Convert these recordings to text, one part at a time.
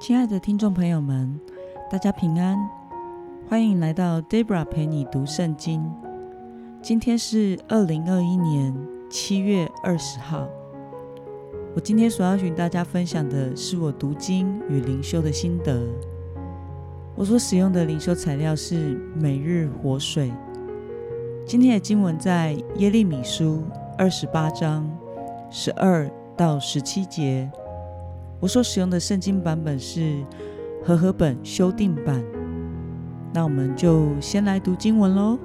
亲爱的听众朋友们，大家平安，欢迎来到 Debra 陪你读圣经。今天是二零二一年七月二十号。我今天所要与大家分享的是我读经与灵修的心得。我所使用的灵修材料是每日活水。今天的经文在耶利米书二十八章十二到十七节。我所使用的圣经版本是和合本修订版。那我们就先来读经文喽。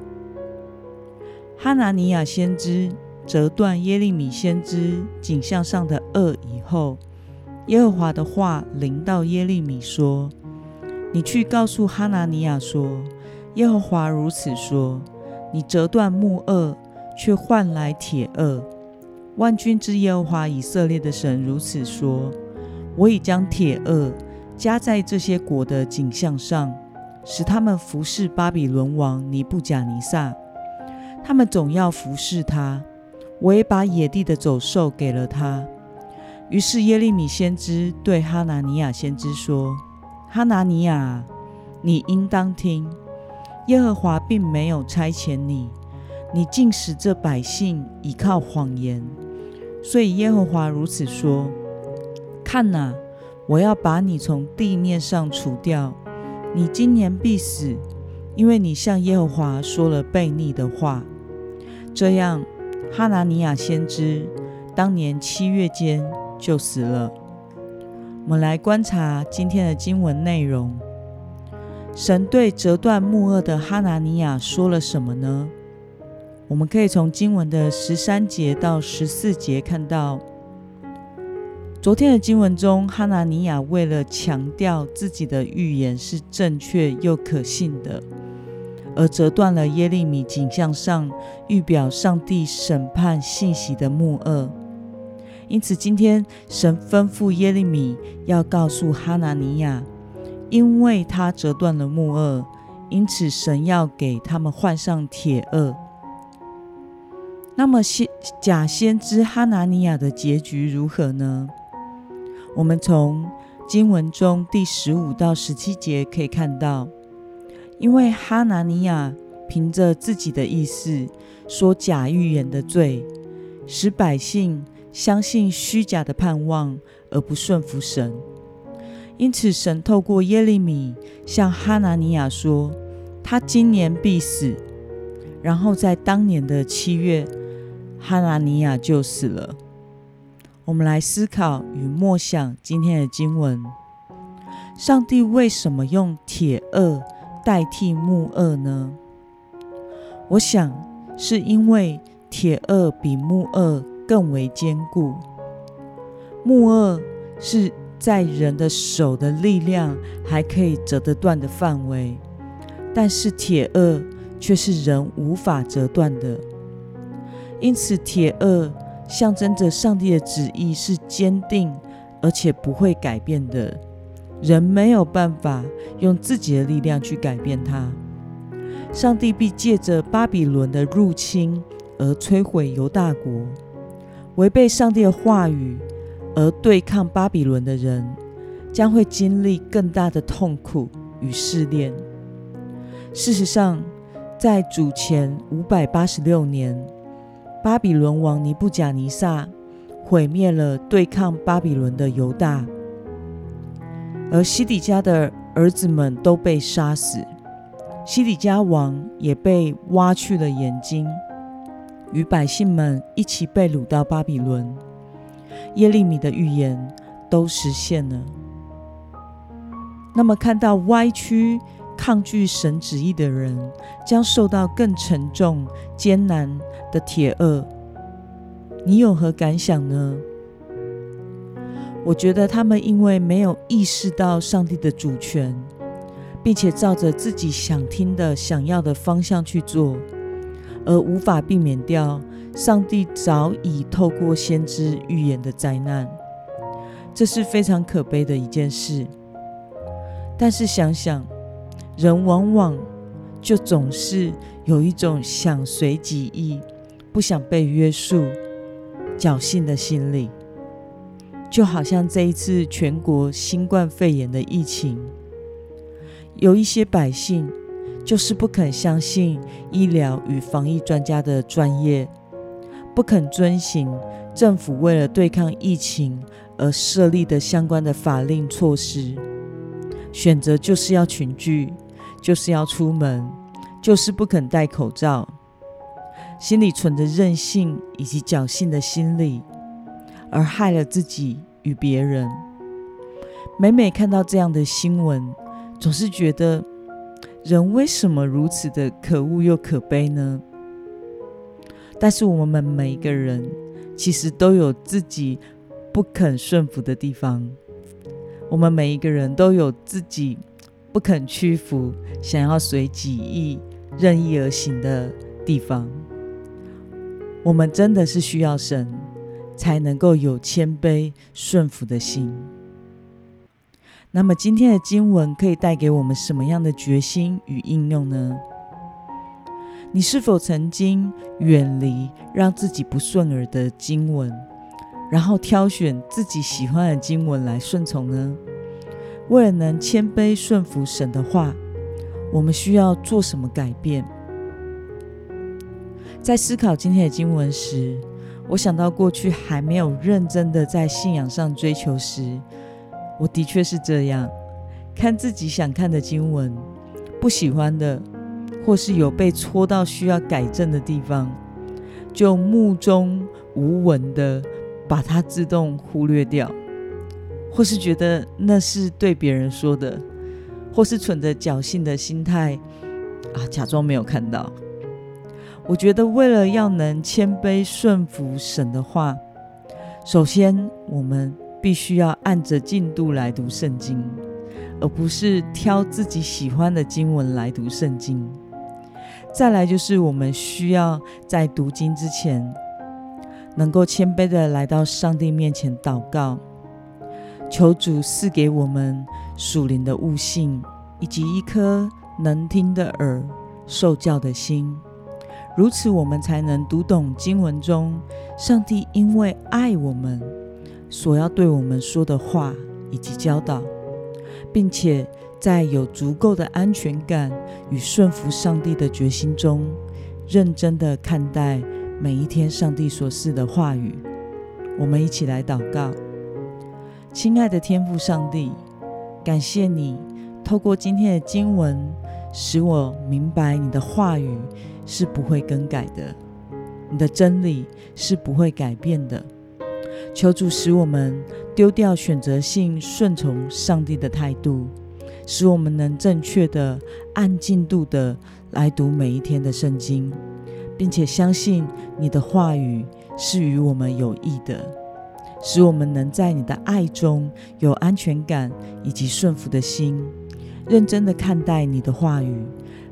哈拿尼亚先知折断耶利米先知颈项上的轭以后，耶和华的话临到耶利米说：“你去告诉哈拿尼亚说，耶和华如此说：你折断木轭，却换来铁轭。万军之耶和华以色列的神如此说。”我已将铁轭加在这些国的景象上，使他们服侍巴比伦王尼布甲尼撒。他们总要服侍他。我也把野地的走兽给了他。于是耶利米先知对哈拿尼亚先知说：“哈拿尼亚，你应当听。耶和华并没有差遣你，你竟使这百姓倚靠谎言。所以耶和华如此说。”看哪，我要把你从地面上除掉。你今年必死，因为你向耶和华说了悖逆的话。这样，哈拿尼亚先知当年七月间就死了。我们来观察今天的经文内容。神对折断木轭的哈拿尼亚说了什么呢？我们可以从经文的十三节到十四节看到。昨天的经文中，哈拿尼亚为了强调自己的预言是正确又可信的，而折断了耶利米景象上预表上帝审判信息的木轭。因此，今天神吩咐耶利米要告诉哈拿尼亚，因为他折断了木轭，因此神要给他们换上铁轭。那么，先假先知哈拿尼亚的结局如何呢？我们从经文中第十五到十七节可以看到，因为哈拿尼亚凭着自己的意思说假预言的罪，使百姓相信虚假的盼望而不顺服神，因此神透过耶利米向哈拿尼亚说，他今年必死。然后在当年的七月，哈拿尼亚就死了。我们来思考与默想今天的经文：上帝为什么用铁轭代替木轭呢？我想是因为铁轭比木轭更为坚固。木轭是在人的手的力量还可以折得断的范围，但是铁轭却是人无法折断的。因此，铁轭。象征着上帝的旨意是坚定而且不会改变的，人没有办法用自己的力量去改变它。上帝必借着巴比伦的入侵而摧毁犹大国。违背上帝的话语而对抗巴比伦的人，将会经历更大的痛苦与试炼。事实上，在主前五百八十六年。巴比伦王尼布甲尼撒毁灭了对抗巴比伦的犹大，而西底家的儿子们都被杀死，西底家王也被挖去了眼睛，与百姓们一起被掳到巴比伦。耶利米的预言都实现了。那么，看到歪曲。抗拒神旨意的人将受到更沉重、艰难的铁轭。你有何感想呢？我觉得他们因为没有意识到上帝的主权，并且照着自己想听的、想要的方向去做，而无法避免掉上帝早已透过先知预言的灾难。这是非常可悲的一件事。但是想想。人往往就总是有一种想随己意、不想被约束、侥幸的心理，就好像这一次全国新冠肺炎的疫情，有一些百姓就是不肯相信医疗与防疫专家的专业，不肯遵行政府为了对抗疫情而设立的相关的法令措施，选择就是要群聚，就是要出门，就是不肯戴口罩，心里存着任性以及侥幸的心理。而害了自己与别人。每每看到这样的新闻，总是觉得人为什么如此的可恶又可悲呢？但是我们每一个人其实都有自己不肯顺服的地方，我们每一个人都有自己不肯屈服、想要随己意、任意而行的地方。我们真的是需要神。才能够有谦卑顺服的心。那么，今天的经文可以带给我们什么样的决心与应用呢？你是否曾经远离让自己不顺耳的经文，然后挑选自己喜欢的经文来顺从呢？为了能谦卑顺服神的话，我们需要做什么改变？在思考今天的经文时，我想到过去还没有认真的在信仰上追求时，我的确是这样，看自己想看的经文，不喜欢的，或是有被戳到需要改正的地方，就目中无闻的把它自动忽略掉，或是觉得那是对别人说的，或是存着侥幸的心态啊，假装没有看到。我觉得，为了要能谦卑顺服神的话，首先我们必须要按着进度来读圣经，而不是挑自己喜欢的经文来读圣经。再来就是，我们需要在读经之前，能够谦卑的来到上帝面前祷告，求主赐给我们属灵的悟性，以及一颗能听的耳、受教的心。如此，我们才能读懂经文中上帝因为爱我们所要对我们说的话以及教导，并且在有足够的安全感与顺服上帝的决心中，认真的看待每一天上帝所赐的话语。我们一起来祷告：亲爱的天父上帝，感谢你透过今天的经文，使我明白你的话语。是不会更改的，你的真理是不会改变的。求主使我们丢掉选择性顺从上帝的态度，使我们能正确的按进度的来读每一天的圣经，并且相信你的话语是与我们有益的，使我们能在你的爱中有安全感以及顺服的心，认真的看待你的话语。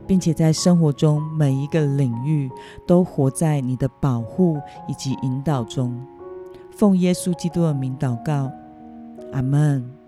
并且在生活中每一个领域都活在你的保护以及引导中。奉耶稣基督的名祷告，阿门。